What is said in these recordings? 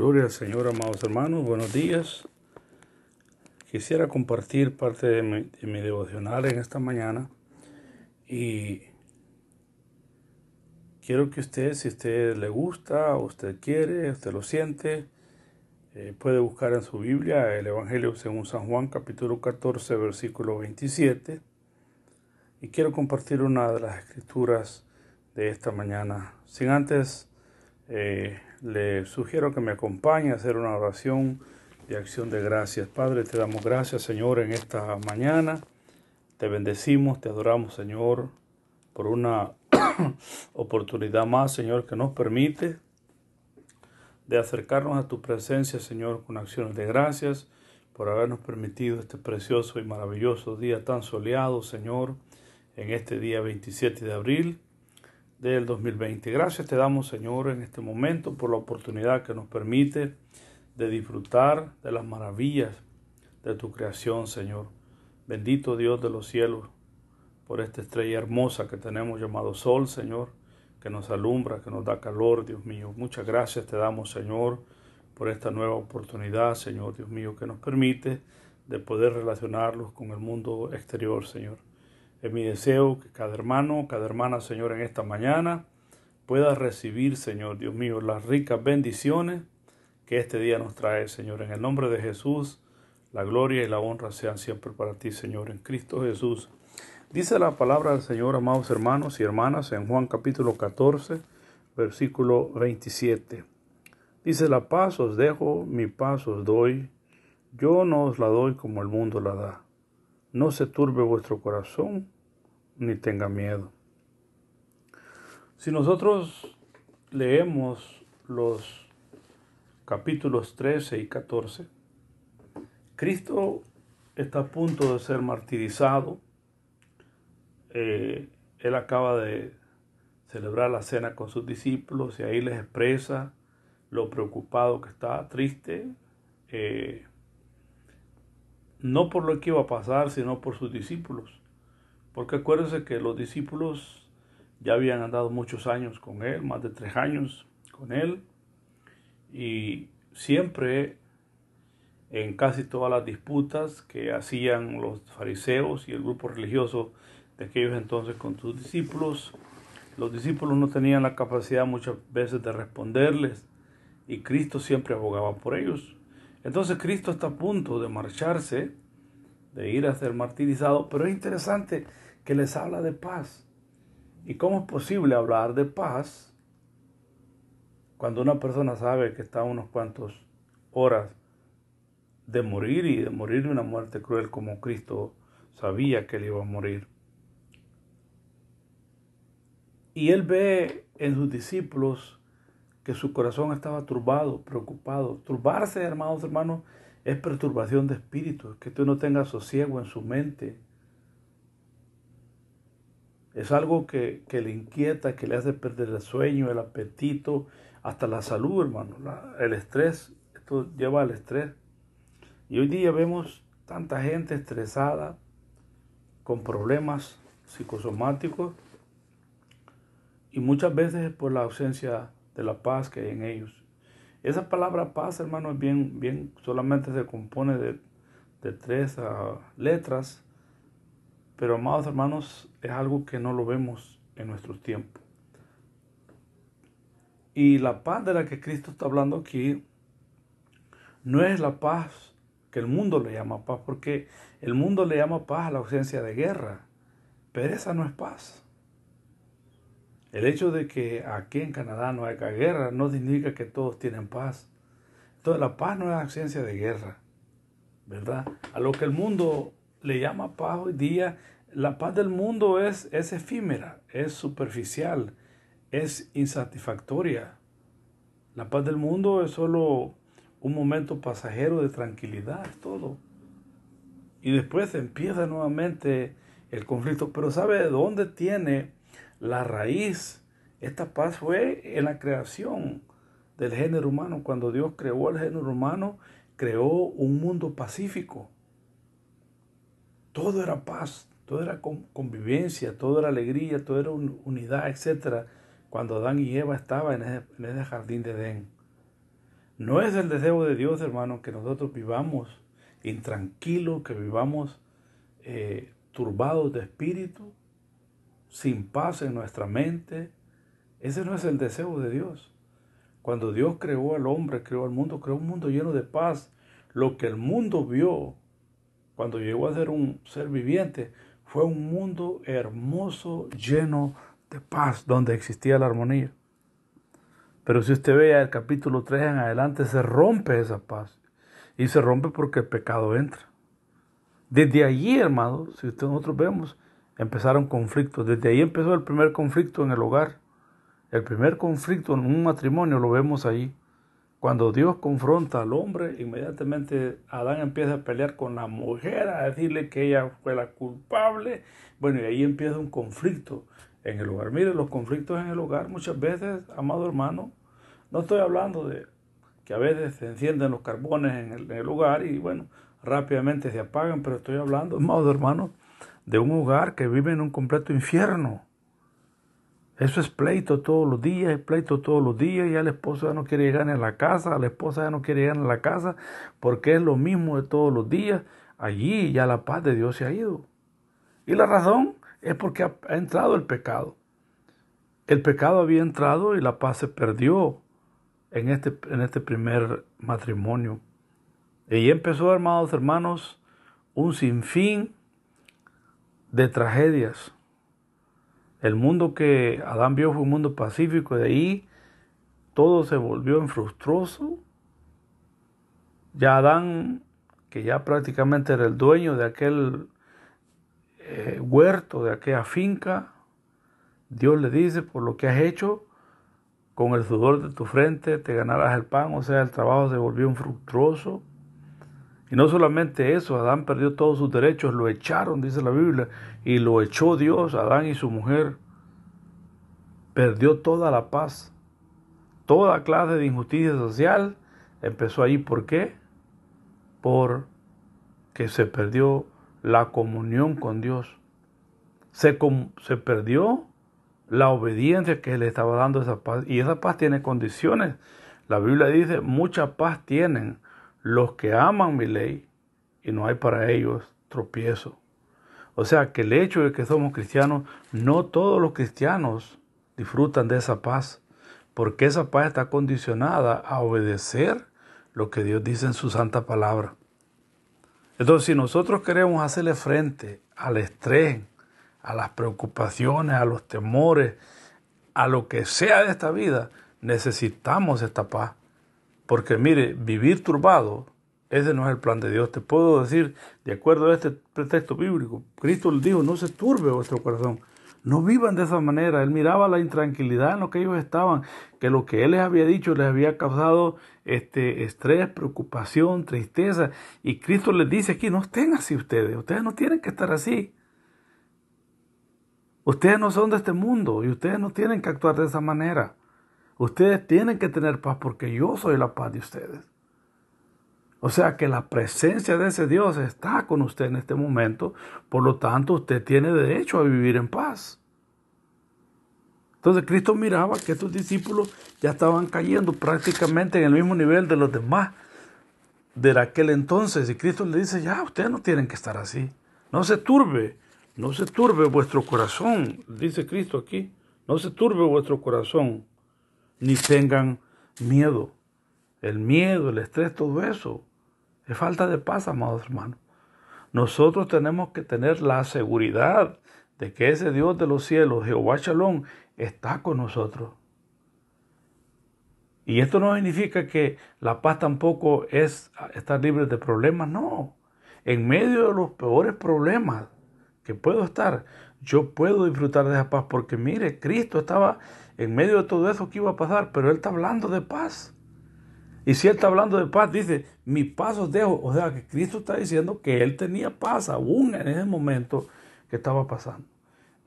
Gloria al Señor, amados hermanos, buenos días. Quisiera compartir parte de mi, de mi devocional en esta mañana y quiero que usted, si usted le gusta, usted quiere, usted lo siente, eh, puede buscar en su Biblia el Evangelio según San Juan, capítulo 14, versículo 27. Y quiero compartir una de las escrituras de esta mañana. Sin antes eh, le sugiero que me acompañe a hacer una oración de acción de gracias. Padre, te damos gracias, Señor, en esta mañana. Te bendecimos, te adoramos, Señor, por una oportunidad más, Señor, que nos permite de acercarnos a tu presencia, Señor, con acciones de gracias por habernos permitido este precioso y maravilloso día tan soleado, Señor, en este día 27 de abril del 2020. Gracias te damos, Señor, en este momento por la oportunidad que nos permite de disfrutar de las maravillas de tu creación, Señor. Bendito Dios de los cielos, por esta estrella hermosa que tenemos llamado Sol, Señor, que nos alumbra, que nos da calor, Dios mío. Muchas gracias te damos, Señor, por esta nueva oportunidad, Señor, Dios mío, que nos permite de poder relacionarlos con el mundo exterior, Señor. Es mi deseo que cada hermano, cada hermana, Señor, en esta mañana pueda recibir, Señor, Dios mío, las ricas bendiciones que este día nos trae, Señor. En el nombre de Jesús, la gloria y la honra sean siempre para ti, Señor, en Cristo Jesús. Dice la palabra del Señor, amados hermanos y hermanas, en Juan capítulo 14, versículo 27. Dice, la paz os dejo, mi paz os doy, yo no os la doy como el mundo la da. No se turbe vuestro corazón ni tenga miedo. Si nosotros leemos los capítulos 13 y 14, Cristo está a punto de ser martirizado. Eh, él acaba de celebrar la cena con sus discípulos y ahí les expresa lo preocupado que está, triste, eh, no por lo que iba a pasar, sino por sus discípulos. Porque acuérdense que los discípulos ya habían andado muchos años con él, más de tres años con él, y siempre en casi todas las disputas que hacían los fariseos y el grupo religioso de aquellos entonces con sus discípulos, los discípulos no tenían la capacidad muchas veces de responderles y Cristo siempre abogaba por ellos. Entonces Cristo está a punto de marcharse, de ir a ser martirizado, pero es interesante que les habla de paz. ¿Y cómo es posible hablar de paz cuando una persona sabe que está a unos cuantos horas de morir y de morir una muerte cruel como Cristo sabía que él iba a morir? Y él ve en sus discípulos que su corazón estaba turbado, preocupado. Turbarse, hermanos, hermanos, es perturbación de espíritu, que tú no tengas sosiego en su mente. Es algo que, le inquieta, que le hace perder el sueño, el apetito, hasta la salud, hermano. el estrés, esto lleva al estrés. Y hoy día vemos tanta gente estresada, con problemas psicosomáticos, y muchas veces por la ausencia de la paz que hay en ellos. Esa palabra paz, hermano, es bien, bien, solamente se compone de, tres ah, letras, pero amados hermanos, es algo que no lo vemos en nuestros tiempos. Y la paz de la que Cristo está hablando aquí no es la paz que el mundo le llama paz, porque el mundo le llama paz a la ausencia de guerra, pero esa no es paz. El hecho de que aquí en Canadá no haya guerra no significa que todos tienen paz. Entonces la paz no es ausencia de guerra, ¿verdad? A lo que el mundo le llama paz hoy día, la paz del mundo es, es efímera, es superficial, es insatisfactoria. La paz del mundo es solo un momento pasajero de tranquilidad, es todo. Y después empieza nuevamente el conflicto. Pero ¿sabe de dónde tiene la raíz. Esta paz fue en la creación del género humano. Cuando Dios creó el género humano, creó un mundo pacífico. Todo era paz, todo era convivencia, todo era alegría, todo era unidad, etc. Cuando Adán y Eva estaban en ese, jardín de Edén. No es el deseo de Dios, hermano, que nosotros vivamos intranquilos, que vivamos eh, turbados de espíritu, sin paz en nuestra mente. Ese no es el deseo de Dios. Cuando Dios creó al hombre, creó al mundo, creó un mundo lleno de paz. Lo que el mundo vio cuando llegó a ser un ser viviente fue un mundo hermoso, lleno de paz, donde existía la armonía. Pero si usted ve el capítulo 3 en adelante, se rompe esa paz. Y se rompe porque el pecado entra. Desde allí, hermano, si usted, nosotros vemos, empezaron conflictos. Desde ahí empezó el primer conflicto en el hogar. El primer conflicto en un matrimonio lo vemos ahí. Cuando Dios confronta al hombre, inmediatamente Adán empieza a pelear con la mujer, a decirle que ella fue la culpable. Bueno, y ahí empieza un conflicto en el hogar. Mire, los conflictos en el hogar muchas veces, amado hermano, no estoy hablando de que a veces se encienden los carbones en el, en hogar y bueno, rápidamente se apagan, pero estoy hablando, amado hermano, de un hogar que vive en un completo infierno. Eso es pleito todos los días, es pleito todos los días, ya la esposa ya no quiere llegar a la casa, la esposa ya no quiere llegar a la casa, porque es lo mismo de todos los días. Allí ya la paz de Dios se ha ido. Y la razón es porque ha entrado el pecado. El pecado había entrado y la paz se perdió en este, en este primer matrimonio. Y empezó, hermanos, hermanos, un sinfín de tragedias. El mundo que Adán vio fue un mundo pacífico, de ahí todo se volvió en frustroso. Ya Adán, que ya prácticamente era el dueño de aquel eh, huerto, de aquella finca, Dios le dice, por lo que has hecho, con el sudor de tu frente te ganarás el pan, o sea, el trabajo se volvió un fructuoso. Y no solamente eso, Adán perdió todos sus derechos, lo echaron, dice la Biblia, y lo echó Dios, Adán y su mujer. Perdió toda la paz, toda clase de injusticia social empezó ahí. ¿Por qué? Porque se perdió la comunión con Dios. Se, se perdió la obediencia que le estaba dando esa paz. Y esa paz tiene condiciones. La Biblia dice, mucha paz tienen los que aman mi ley y no hay para ellos tropiezo. O sea que el hecho de que somos cristianos, no todos los cristianos disfrutan de esa paz, porque esa paz está condicionada a obedecer lo que Dios dice en su santa palabra. Entonces, si nosotros queremos hacerle frente al estrés, a las preocupaciones, a los temores, a lo que sea de esta vida, necesitamos esta paz. Porque mire, vivir turbado, ese no es el plan de Dios. Te puedo decir, de acuerdo a este pretexto bíblico, Cristo les dijo, no se turbe vuestro corazón. No vivan de esa manera. Él miraba la intranquilidad en lo que ellos estaban, que lo que Él les había dicho les había causado este estrés, preocupación, tristeza. Y Cristo les dice aquí, no estén así ustedes. Ustedes no tienen que estar así. Ustedes no son de este mundo y ustedes no tienen que actuar de esa manera. Ustedes tienen que tener paz porque yo soy la paz de ustedes. O sea que la presencia de ese Dios está con usted en este momento, por lo tanto usted tiene derecho a vivir en paz. Entonces Cristo miraba que estos discípulos ya estaban cayendo prácticamente en el mismo nivel de los demás de aquel entonces y Cristo le dice, ya, ustedes no tienen que estar así, no se turbe, no se turbe vuestro corazón, dice Cristo aquí. No se turbe vuestro corazón, ni tengan miedo. El miedo, el estrés, todo eso es falta de paz, amados hermanos. Nosotros tenemos que tener la seguridad de que ese Dios de los cielos, Jehová Shalom, está con nosotros. Y esto no significa que la paz tampoco es estar libre de problemas, no. En medio de los peores problemas, que puedo estar, yo puedo disfrutar de esa paz porque mire, Cristo estaba en medio de todo eso que iba a pasar, pero Él está hablando de paz. Y si Él está hablando de paz, dice, mi paz os dejo. O sea, que Cristo está diciendo que Él tenía paz aún en ese momento que estaba pasando.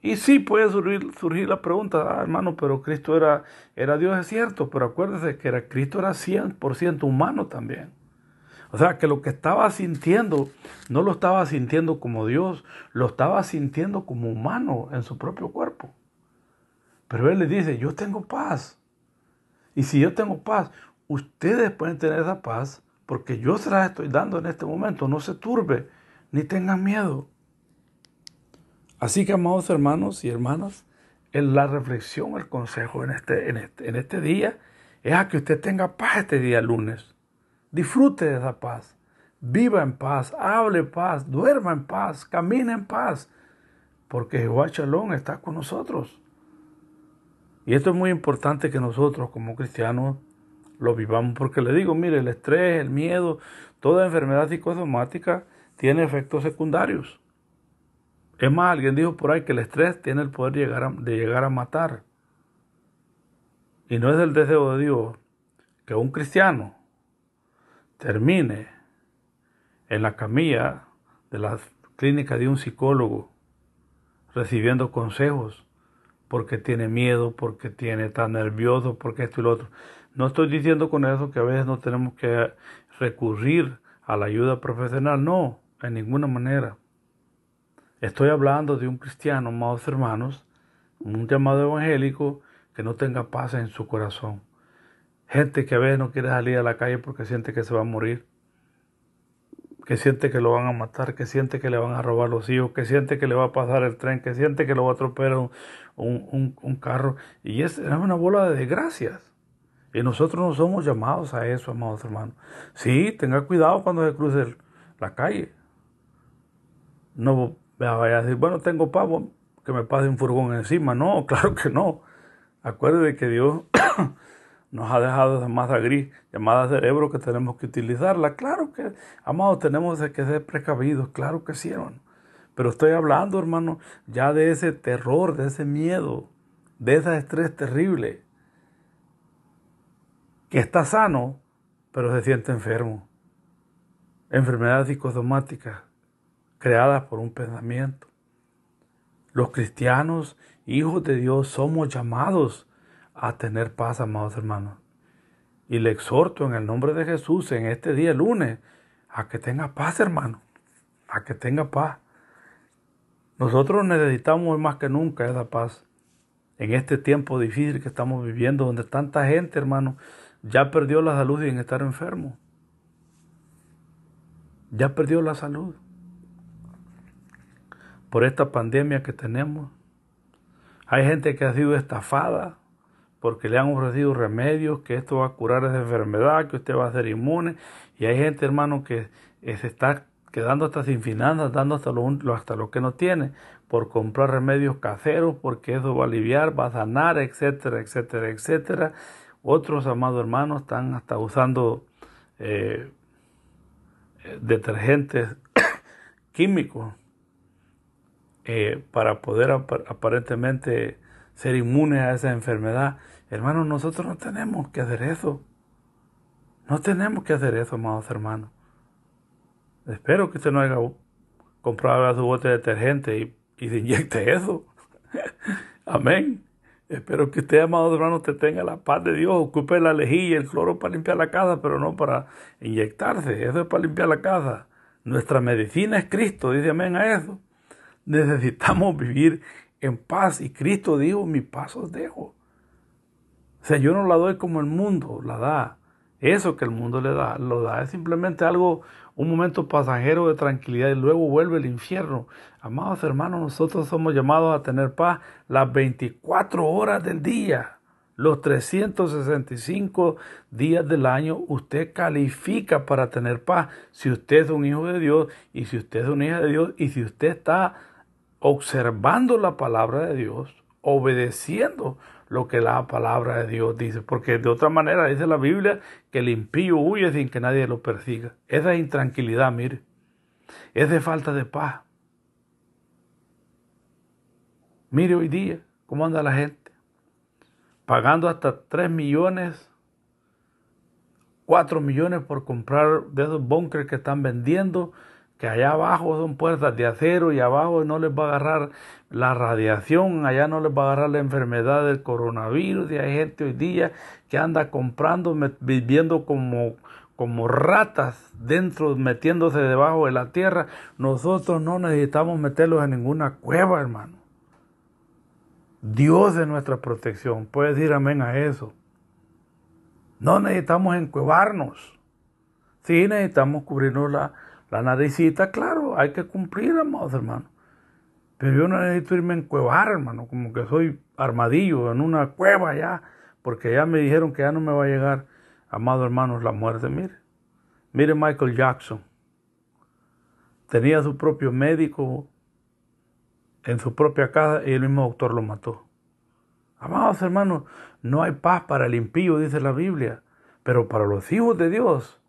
Y sí puede surgir, surgir la pregunta, ah, hermano, pero Cristo era, era Dios, es cierto, pero acuérdese que era, Cristo era 100% humano también. O sea, que lo que estaba sintiendo no lo estaba sintiendo como Dios, lo estaba sintiendo como humano en su propio cuerpo. Pero Él le dice, yo tengo paz. Y si yo tengo paz, ustedes pueden tener esa paz porque yo se las estoy dando en este momento. No se turbe ni tengan miedo. Así que, amados hermanos y hermanas, en la reflexión, el consejo en este, en este, en este día es a que usted tenga paz este día lunes. Disfrute de esa paz. Viva en paz, hable paz, duerma en paz, camine en paz, porque Jehová Shalom está con nosotros. Y esto es muy importante que nosotros como cristianos lo vivamos, porque le digo, mire, el estrés, el miedo, toda enfermedad psicosomática tiene efectos secundarios. Es más, alguien dijo por ahí que el estrés tiene el poder de llegar a matar. Y no es el deseo de Dios que un cristiano termine en la camilla de la clínica de un psicólogo recibiendo consejos porque tiene miedo, porque tiene tan nervioso, porque esto y lo otro. No estoy diciendo con eso que a veces no tenemos que recurrir a la ayuda profesional, no, en ninguna manera. Estoy hablando de un cristiano, amados hermanos, un llamado evangélico que no tenga paz en su corazón. Gente que a veces no quiere salir a la calle porque siente que se va a morir, que siente que lo van a matar, que siente que le van a robar los hijos, que siente que le va a pasar el tren, que siente que lo va a atropellar un, carro. Y es, es una bola de desgracias. Y nosotros no somos llamados a eso, amados hermanos. Sí, tenga cuidado cuando se cruce la calle. No vaya a decir, bueno, tengo pavo, que me pase un furgón encima. No, claro que no. Acuérdate que Dios nos ha dejado esa masa gris llamada cerebro que tenemos que utilizarla. Claro que, amados, tenemos que ser precavidos. Claro que sí, hermano. Pero estoy hablando, hermano, ya de ese terror, de ese miedo, de ese estrés terrible. Que está sano, pero se siente enfermo. Enfermedades psicosomáticas creadas por un pensamiento. Los cristianos, hijos de Dios, somos llamados a tener paz, amados hermanos. Y le exhorto en el nombre de Jesús en este día lunes a que tenga paz, hermano. A que tenga paz. Nosotros necesitamos más que nunca esa paz. En este tiempo difícil que estamos viviendo, donde tanta gente, hermano, ya perdió la salud en estar enfermo. Ya perdió la salud por esta pandemia que tenemos. Hay gente que ha sido estafada porque le han ofrecido remedios, que esto va a curar esa enfermedad, que usted va a ser inmune. Y hay gente, hermano, que se está quedando hasta sin finanzas, dando hasta lo, hasta lo que no tiene, por comprar remedios caseros, porque eso va a aliviar, va a sanar, etcétera, etcétera, etcétera. Otros, amados hermanos, están hasta usando eh, detergentes químicos eh, para poder aparentemente ser inmunes a esa enfermedad. Hermanos, nosotros no tenemos que hacer eso. No tenemos que hacer eso, amados hermanos. Espero que usted no haya comprado su bote de detergente y, y se inyecte eso. Amén. Espero que usted, amados hermanos, te tenga la paz de Dios. Ocupe la lejilla, el cloro para limpiar la casa, pero no para inyectarse. Eso es para limpiar la casa. Nuestra medicina es Cristo, dice amén a eso. Necesitamos vivir en paz y Cristo dijo, mi paz os dejo. O sea, yo no la doy como el mundo la da. Eso que el mundo le da, lo da. Es simplemente algo, un momento pasajero de tranquilidad y luego vuelve el infierno. Amados hermanos, nosotros somos llamados a tener paz las 24 horas del día. Los 365 días del año usted califica para tener paz si usted es un hijo de Dios y si usted es una hija de Dios y si usted está observando la palabra de Dios, obedeciendo lo que la palabra de Dios dice, porque de otra manera dice la Biblia que el impío huye sin que nadie lo persiga. Esa intranquilidad, mire, es de falta de paz. Mire hoy día cómo anda la gente, pagando hasta 3 millones, 4 millones por comprar de esos bunkers que están vendiendo que allá abajo son puertas de acero y abajo no les va a agarrar la radiación, allá no les va a agarrar la enfermedad del coronavirus y hay gente hoy día que anda comprando, viviendo como, como ratas dentro, metiéndose debajo de la tierra. Nosotros no necesitamos meterlos en ninguna cueva, hermano. Dios es nuestra protección. Puede decir amén a eso. No necesitamos encuevarnos. Sí, necesitamos cubrirnos la, la naricita, claro, hay que cumplir, amados hermanos. Pero yo no necesito irme a encuevar, hermano, como que soy armadillo en una cueva ya, porque ya me dijeron que ya no me va a llegar, amados hermanos, la muerte. Mire, mire Michael Jackson. Tenía su propio médico en su propia casa y el mismo doctor lo mató. Amados hermanos, no hay paz para el impío, dice la Biblia, pero para los hijos de Dios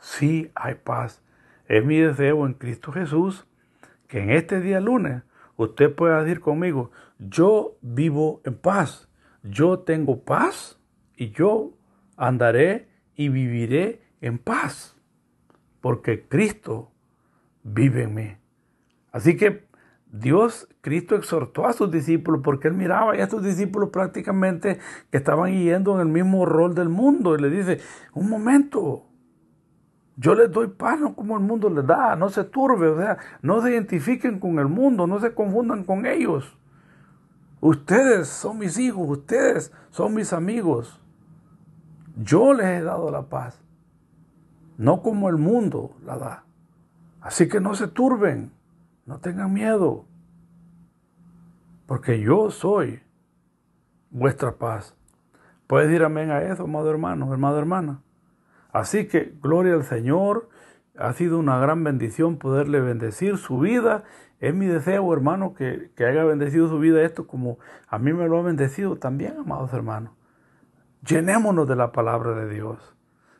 sí hay paz. Es mi deseo en Cristo Jesús que en este día lunes usted pueda decir conmigo, yo vivo en paz, yo tengo paz y yo andaré y viviré en paz, porque Cristo vive en mí. Así que Dios, Cristo exhortó a sus discípulos porque él miraba a estos discípulos prácticamente que estaban yendo en el mismo rol del mundo y le dice, un momento, yo les doy paz, no como el mundo les da, no se turbe, o sea, no se identifiquen con el mundo, no se confundan con ellos. Ustedes son mis hijos, ustedes son mis amigos. Yo les he dado la paz, no como el mundo la da. Así que no se turben, no tengan miedo, porque yo soy vuestra paz. ¿Puedes decir amén a eso, amado hermano, hermano, hermana? Así que gloria al Señor. Ha sido una gran bendición poderle bendecir su vida. Es mi deseo, hermano, que, que haya bendecido su vida esto como a mí me lo ha bendecido también, amados hermanos. Llenémonos de la palabra de Dios.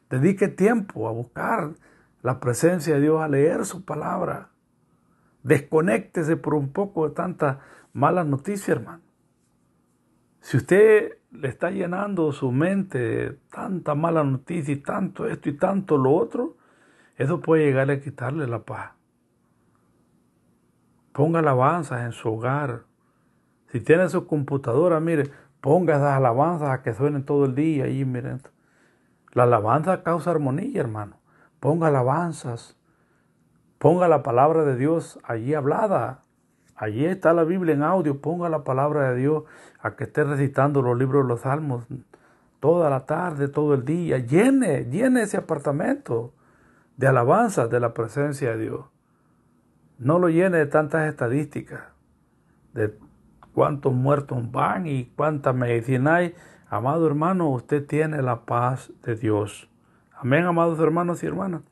Dedique tiempo a buscar la presencia de Dios, a leer su palabra. Desconéctese por un poco de tanta mala noticia, hermano. Si usted le está llenando su mente tanta mala noticia y tanto esto y tanto lo otro, eso puede llegar a quitarle la paz. Ponga alabanzas en su hogar. Si tiene su computadora, mire, ponga esas alabanzas a que suenen todo el día ahí, miren. La alabanza causa armonía, hermano. Ponga alabanzas. Ponga la palabra de Dios allí hablada. Allí está la Biblia en audio. Ponga la palabra de Dios a que esté recitando los libros de los salmos toda la tarde, todo el día. Llene, llene ese apartamento de alabanzas de la presencia de Dios. No lo llene de tantas estadísticas, de cuántos muertos van y cuánta medicina hay. Amado hermano, usted tiene la paz de Dios. Amén, amados hermanos y hermanas.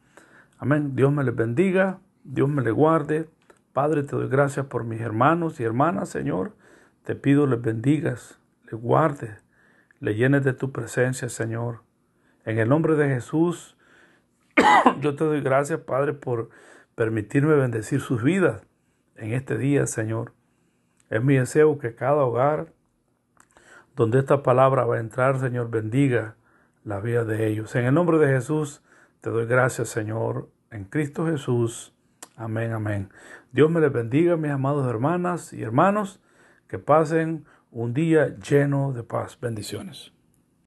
Amén. Dios me les bendiga, Dios me les guarde. Padre, te doy gracias por mis hermanos y hermanas, Señor. Te pido les bendigas, les guardes, le llenes de tu presencia, Señor. En el nombre de Jesús, yo te doy gracias, Padre, por permitirme bendecir sus vidas en este día, Señor. Es mi deseo que cada hogar donde esta palabra va a entrar, Señor, bendiga la vida de ellos. En el nombre de Jesús, te doy gracias, Señor, en Cristo Jesús. Amén, amén. Dios me les bendiga, mis amados hermanas y hermanos. Que pasen un día lleno de paz. Bendiciones.